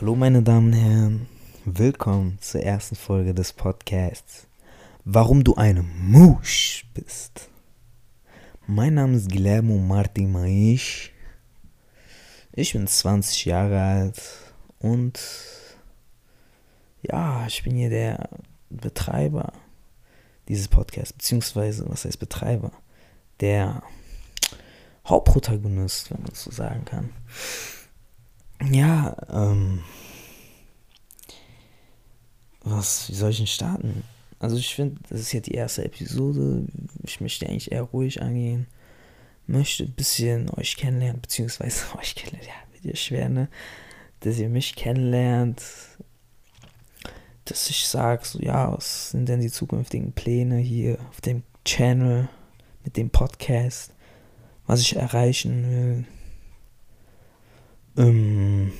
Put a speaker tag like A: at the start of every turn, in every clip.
A: Hallo meine Damen und Herren, willkommen zur ersten Folge des Podcasts Warum du eine Musch bist. Mein Name ist Guillermo Martin Maisch. Ich bin 20 Jahre alt und ja, ich bin hier der Betreiber dieses Podcasts, beziehungsweise, was heißt Betreiber? Der Hauptprotagonist, wenn man so sagen kann. Ja, ähm. Was, wie soll ich denn starten? Also ich finde, das ist ja die erste Episode. Ich möchte eigentlich eher ruhig angehen. Möchte ein bisschen euch kennenlernen, beziehungsweise euch kennenlernen, ja, wird ja schwer, ne? Dass ihr mich kennenlernt. Dass ich sage, so, ja, was sind denn die zukünftigen Pläne hier auf dem Channel, mit dem Podcast, was ich erreichen will ähm,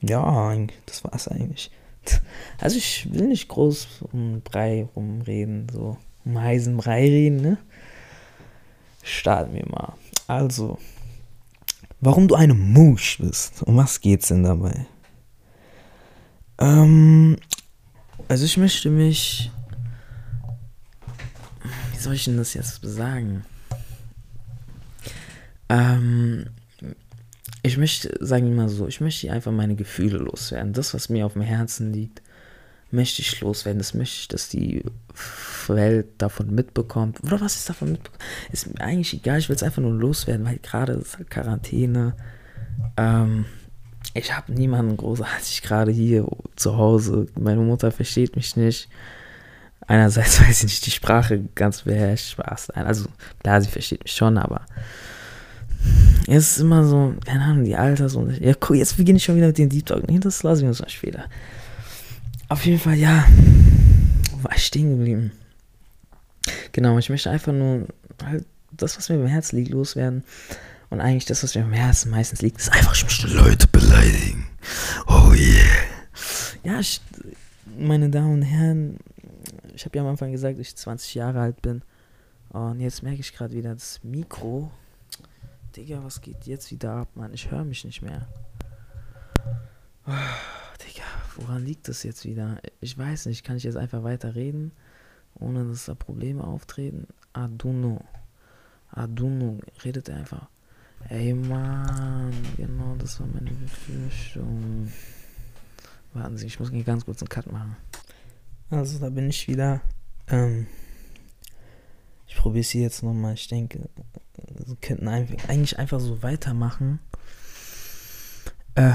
A: ja, das war's eigentlich. Also ich will nicht groß um Brei rumreden, so um heißen Brei reden, ne? Starten wir mal. Also, warum du eine Musch bist. Um was geht's denn dabei? Ähm, also ich möchte mich. Wie soll ich denn das jetzt sagen? Ähm, ich möchte, sagen wir mal so, ich möchte einfach meine Gefühle loswerden. Das, was mir auf dem Herzen liegt, möchte ich loswerden. Das möchte ich, dass die Welt davon mitbekommt. Oder was ist davon mitbekommt? Ist mir eigentlich egal, ich will es einfach nur loswerden, weil gerade ist halt Quarantäne. Ähm, ich habe niemanden großartig gerade hier zu Hause. Meine Mutter versteht mich nicht. Einerseits weiß ich nicht die Sprache ganz beherrscht. Spaß. Also klar, sie versteht mich schon, aber es ist immer so, keine Ahnung, die Alters und. Ja, guck, jetzt beginne ich schon wieder mit dem Deep Talk. Nee, das lassen wir uns mal später. Auf jeden Fall, ja. War ich stehen geblieben. Genau, ich möchte einfach nur halt das, was mir im Herzen liegt, loswerden. Und eigentlich das, was mir im Herzen meistens liegt, ist einfach, ich möchte Leute beleidigen. Oh yeah. Ja, ich, meine Damen und Herren, ich habe ja am Anfang gesagt, dass ich 20 Jahre alt bin. Und jetzt merke ich gerade wieder, das Mikro Digga, was geht jetzt wieder ab, Mann? Ich höre mich nicht mehr. Oh, Digga, woran liegt das jetzt wieder? Ich weiß nicht, kann ich jetzt einfach weiter reden, ohne dass da Probleme auftreten? Aduno. Aduno, redet einfach. Ey, Mann, genau, das war meine Befürchtung. Warten Sie, ich muss hier ganz kurz einen Cut machen. Also, da bin ich wieder. Ähm, ich probiere es jetzt nochmal. Ich denke, wir könnten eigentlich einfach so weitermachen. Äh,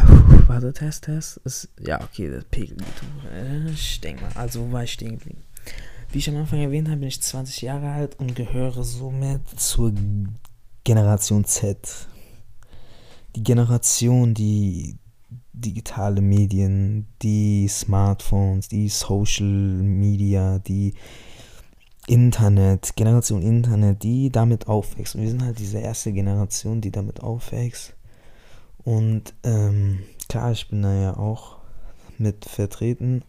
A: warte, Test, Test. Ist, ja, okay, das Pegel äh, Ich denke mal, also wo war ich stehen geblieben? Wie ich am Anfang erwähnt habe, bin ich 20 Jahre alt und gehöre somit zur Generation Z. Die Generation, die digitale Medien, die Smartphones, die Social Media, die Internet, Generation Internet, die damit aufwächst. Und wir sind halt diese erste Generation, die damit aufwächst. Und ähm, klar, ich bin da ja auch mit vertreten.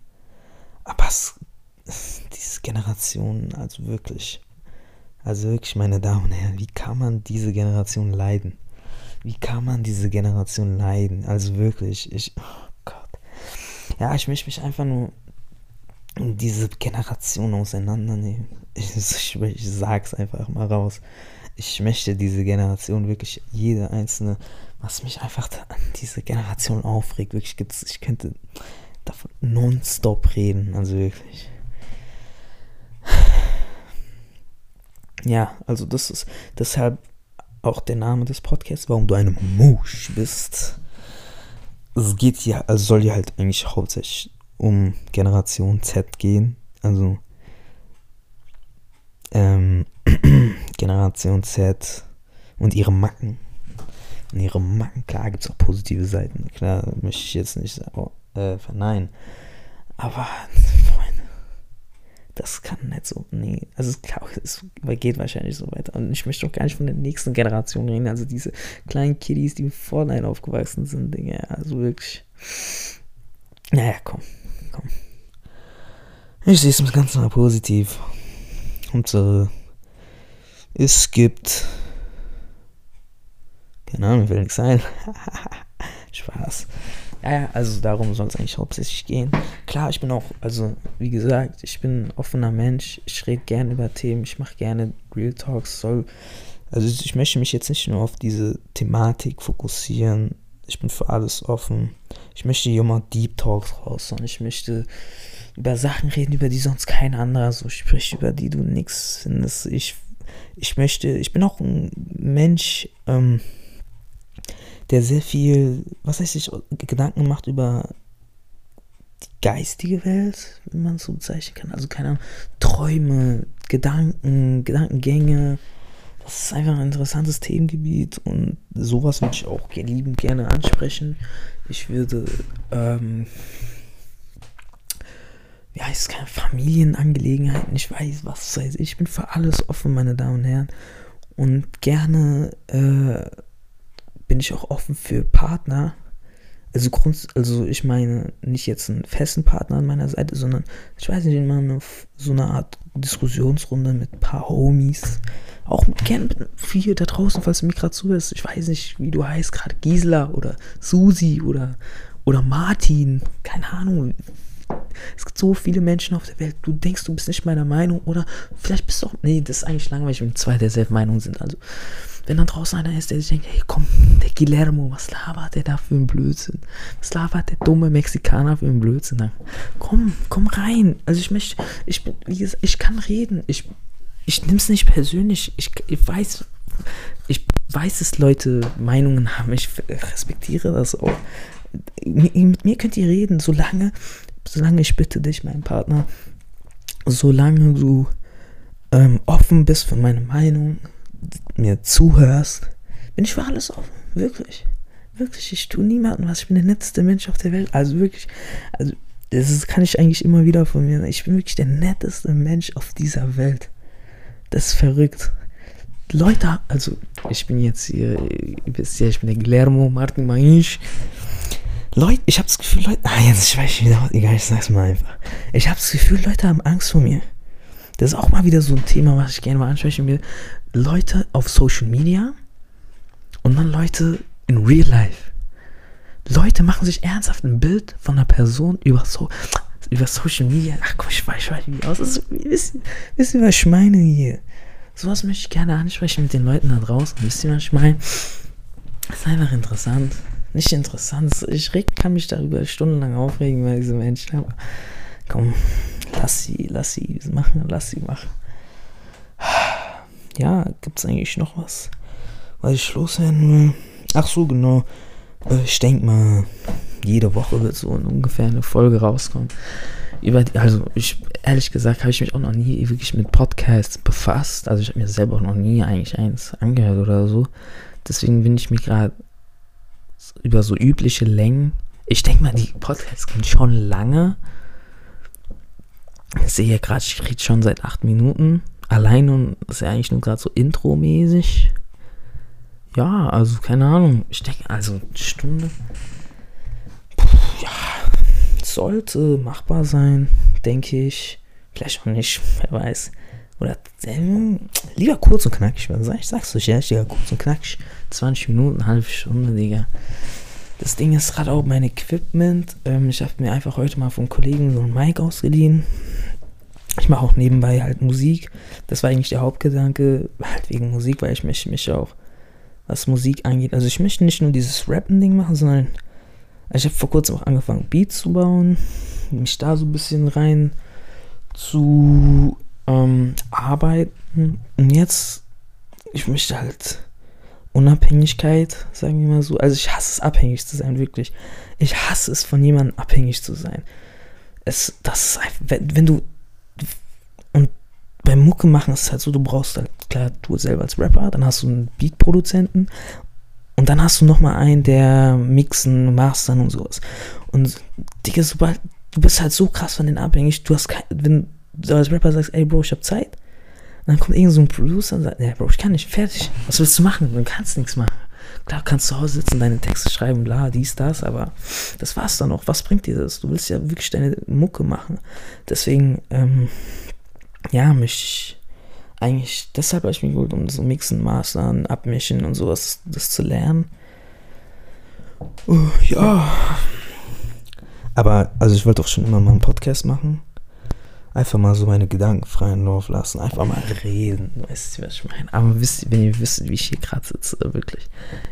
A: Aber es, diese Generation, also wirklich, also wirklich, meine Damen und Herren, wie kann man diese Generation leiden? Wie kann man diese Generation leiden? Also wirklich, ich, oh Gott. Ja, ich möchte mich einfach nur diese Generation auseinandernehmen. Ich, ich, ich sag's einfach mal raus. Ich möchte diese Generation wirklich, jede einzelne, was mich einfach an diese Generation aufregt, wirklich gibt's, ich könnte davon nonstop reden, also wirklich. Ja, also das ist deshalb auch der Name des Podcasts, warum du eine Musch bist. Es geht ja, also soll ja halt eigentlich hauptsächlich um Generation Z gehen. Also ähm, Generation Z und ihre Macken. Und ihre Macken, klar gibt es auch positive Seiten. Klar, möchte ich jetzt nicht äh, verneinen. Aber, Freunde, das kann nicht so. Nee, also klar, es geht wahrscheinlich so weiter. Und ich möchte auch gar nicht von der nächsten Generation reden. Also diese kleinen Kiddies, die vor Fortnite aufgewachsen sind, Dinge. Also wirklich. Naja, komm komm. Ich sehe es ganz mal positiv. Und so, es gibt. Keine Ahnung, mir fällt nichts ein. Spaß. Ja, Ja, also darum soll es eigentlich hauptsächlich gehen. Klar, ich bin auch, also wie gesagt, ich bin ein offener Mensch. Ich rede gerne über Themen. Ich mache gerne Real Talks. Soll, also ich möchte mich jetzt nicht nur auf diese Thematik fokussieren. Ich bin für alles offen. Ich möchte hier mal Deep Talks raus und ich möchte über Sachen reden, über die sonst kein anderer so spricht, über die du nichts findest. Ich, ich möchte, ich bin auch ein Mensch, ähm, der sehr viel, was heißt ich, Gedanken macht über die geistige Welt, wenn man es so bezeichnen kann. Also keine Ahnung, Träume, Gedanken, Gedankengänge. Das ist einfach ein interessantes Themengebiet und sowas würde ich auch liebend gerne ansprechen. Ich würde, ähm, ja, es ist keine Familienangelegenheiten, ich weiß, was weiß ich. Ich bin für alles offen, meine Damen und Herren. Und gerne, äh, bin ich auch offen für Partner. Also, Grund, also ich meine nicht jetzt einen festen Partner an meiner Seite, sondern ich weiß nicht, mal eine, so eine Art Diskussionsrunde mit ein paar Homies. Auch gerne mit viel da draußen, falls du mir gerade zuhörst. Ich weiß nicht, wie du heißt, gerade Gisela oder Susi oder, oder Martin. Keine Ahnung. Es gibt so viele Menschen auf der Welt. Du denkst, du bist nicht meiner Meinung oder vielleicht bist du auch. Nee, das ist eigentlich langweilig, wenn zwei derselben Meinung sind. Also wenn da draußen einer ist, der sich denkt, hey komm, der Guillermo, was labert der da für ein Blödsinn? Was labert der dumme Mexikaner für ein Blödsinn? Dann komm, komm rein. Also ich möchte, ich bin, wie gesagt, ich kann reden. Ich, ich nehme es nicht persönlich. Ich, ich weiß, ich weiß, dass Leute Meinungen haben. Ich respektiere das auch. Mit mir könnt ihr reden, solange, solange ich bitte dich, mein Partner, solange du ähm, offen bist für meine Meinung, mir zuhörst, bin ich für alles offen. Wirklich. Wirklich. Ich tue niemandem was. Ich bin der netteste Mensch auf der Welt. Also wirklich. Also, das ist, kann ich eigentlich immer wieder von mir. Ich bin wirklich der netteste Mensch auf dieser Welt. Das ist verrückt. Leute, also ich bin jetzt hier, ich bin der Guillermo Martin Mainz. Leute, ich habe das Gefühl, Leute, ah, jetzt ich weiß wieder, egal, ich sag's mal einfach. Ich habe das Gefühl, Leute haben Angst vor mir. Das ist auch mal wieder so ein Thema, was ich gerne mal ansprechen will. Leute auf Social Media und dann Leute in Real Life. Leute machen sich ernsthaft ein Bild von einer Person über so über Social Media. Ach komm, ich weiß, ich weiß wie aus. Das ist, wisst, was ich meine hier? Sowas möchte ich gerne ansprechen mit den Leuten da draußen. Wisst ihr, was ich meine? Das ist einfach interessant. Nicht interessant. Ich kann mich darüber stundenlang aufregen, weil diese Menschen. Aber komm, lass sie, lass sie machen, lass sie machen ja, gibt es eigentlich noch was, was ich loswerden will? Ach so, genau. Äh, ich denke mal, jede Woche wird so ungefähr eine Folge rauskommen. Über die, also ich ehrlich gesagt habe ich mich auch noch nie wirklich mit Podcasts befasst. Also ich habe mir selber auch noch nie eigentlich eins angehört oder so. Deswegen bin ich mir gerade über so übliche Längen. Ich denke mal, die Podcasts gehen schon lange. Ich sehe gerade, ich rede schon seit acht Minuten allein und ist ja eigentlich nur gerade so Intro-mäßig. Ja, also keine Ahnung. Ich denke, also eine Stunde. Puh, ja, sollte machbar sein, denke ich. Vielleicht auch nicht, wer weiß. Oder ähm, lieber kurz und knackig. Was ich sag's euch, ja, lieber kurz und knackig. 20 Minuten, halbe Stunde, Digga. Das Ding ist gerade auch mein Equipment. Ähm, ich habe mir einfach heute mal vom Kollegen so ein Mic ausgeliehen. Ich mache auch nebenbei halt Musik. Das war eigentlich der Hauptgedanke, halt wegen Musik, weil ich möchte mich auch, was Musik angeht, also ich möchte nicht nur dieses Rappen-Ding machen, sondern ich habe vor kurzem auch angefangen, Beats zu bauen, mich da so ein bisschen rein zu ähm, arbeiten. Und jetzt, ich möchte halt Unabhängigkeit, sagen wir mal so. Also ich hasse es, abhängig zu sein, wirklich. Ich hasse es, von jemandem abhängig zu sein. Es, das ist einfach, wenn, wenn du und beim Mucke machen ist es halt so, du brauchst halt, klar, du selber als Rapper, dann hast du einen Beat-Produzenten und dann hast du nochmal einen, der mixen, mastern und sowas. Und Digga, sobald, du bist halt so krass von denen abhängig, du hast kein, wenn du als Rapper sagst, ey Bro, ich hab Zeit, dann kommt irgend so ein Producer und sagt, ja Bro, ich kann nicht, fertig. Was willst du machen? Du kannst nichts machen. Klar, kannst zu Hause sitzen, deine Texte schreiben, bla, dies, das, aber das war's dann auch. Was bringt dir das? Du willst ja wirklich deine Mucke machen. Deswegen, ähm, ja, mich eigentlich, deshalb habe ich mich geholt, um so Mixen, Mastern, Abmischen und sowas, das zu lernen. Uh, ja, Aber, also ich wollte auch schon immer mal einen Podcast machen. Einfach mal so meine Gedanken freien Lauf lassen. Einfach mal reden. Weißt du, was ich meine? Aber wisst, wenn ihr wisst, wie ich hier gerade sitze, wirklich.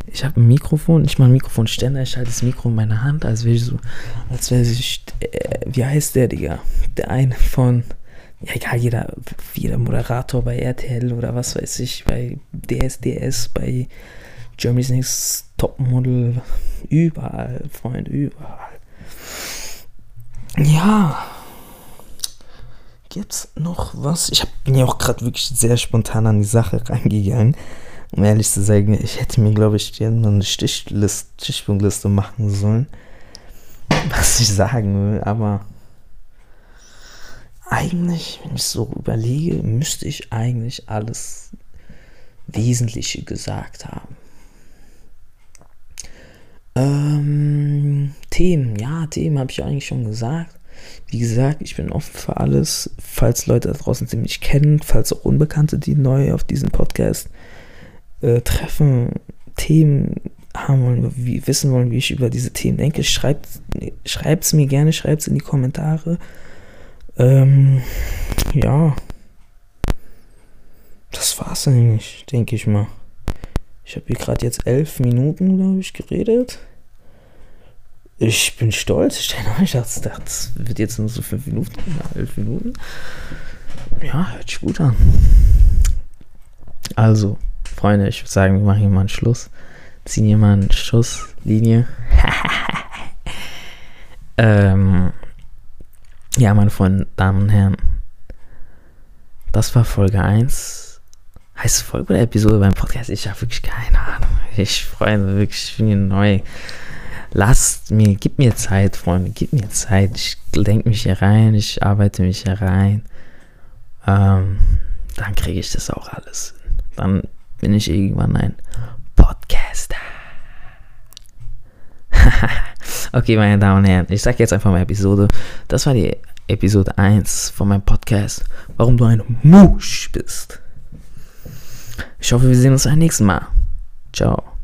A: Ich habe ein Mikrofon, mal ein Mikrofonständer. Ich halte das Mikro in meiner Hand, als wäre ich so, als wäre ich, äh, wie heißt der, Digga? Der eine von, ja egal, jeder, jeder Moderator bei RTL oder was weiß ich, bei DSDS, bei Germany's Next Topmodel, überall, Freund, überall. Ja. Gibt's noch was? Ich hab, bin ja auch gerade wirklich sehr spontan an die Sache reingegangen. Um ehrlich zu sagen, ich hätte mir, glaube ich, eine Stichlist, Stichpunktliste machen sollen, was ich sagen will, aber eigentlich, wenn ich so überlege, müsste ich eigentlich alles Wesentliche gesagt haben. Ähm, Themen, ja, Themen habe ich eigentlich schon gesagt. Wie gesagt, ich bin offen für alles. Falls Leute da draußen sie mich kennen, falls auch Unbekannte, die neu auf diesen Podcast äh, treffen, Themen haben wollen, wie, wissen wollen, wie ich über diese Themen denke, schreibt es mir gerne, schreibt es in die Kommentare. Ähm, ja. Das war's eigentlich, denke ich mal. Ich habe hier gerade jetzt elf Minuten, glaube ich, geredet. Ich bin stolz. Ich dachte, das wird jetzt nur so fünf Minuten, elf Minuten. Ja, hört sich gut an. Also, Freunde, ich würde sagen, wir machen hier mal einen Schluss. Ziehen hier mal eine Schusslinie. ähm, ja, meine Freunde, Damen und Herren. Das war Folge 1 Heißt Folge oder Episode beim Podcast? Ich habe wirklich keine Ahnung. Ich freue mich wirklich, ich bin hier neu. Lasst mir, gib mir Zeit, Freunde, gib mir Zeit. Ich denke mich hier rein, ich arbeite mich hier rein. Ähm, dann kriege ich das auch alles. Dann bin ich irgendwann ein Podcaster. okay, meine Damen und Herren, ich sage jetzt einfach mal Episode. Das war die Episode 1 von meinem Podcast. Warum du ein Musch bist. Ich hoffe, wir sehen uns beim nächsten Mal. Ciao.